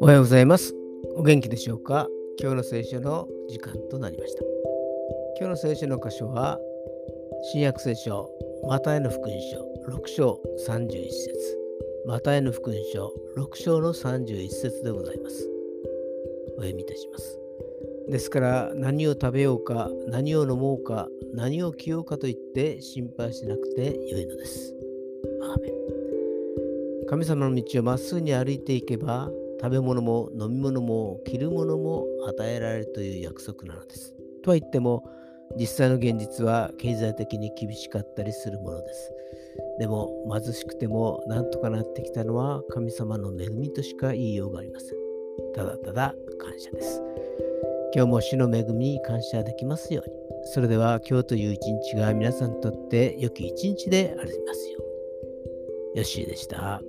おはようございます。お元気でしょうか？今日の聖書の時間となりました。今日の聖書の箇所は、新約聖書、マタイの福音書6章31節マタイの福音書6章の31節でございます。お読みいたします。ですから何を食べようか、何を飲もうか、何を着ようかと言って心配しなくてよいのです。アーメン神様の道をまっすぐに歩いていけば、食べ物も飲み物も着るものも与えられるという約束なのです。とは言っても、実際の現実は経済的に厳しかったりするものです。でも貧しくてもなんとかなってきたのは神様の恵みとしか言いようがありません。ただただ感謝です。今日も主の恵みに感謝できますように。それでは今日という一日が皆さんにとって良き一日でありますように。よッしーでした。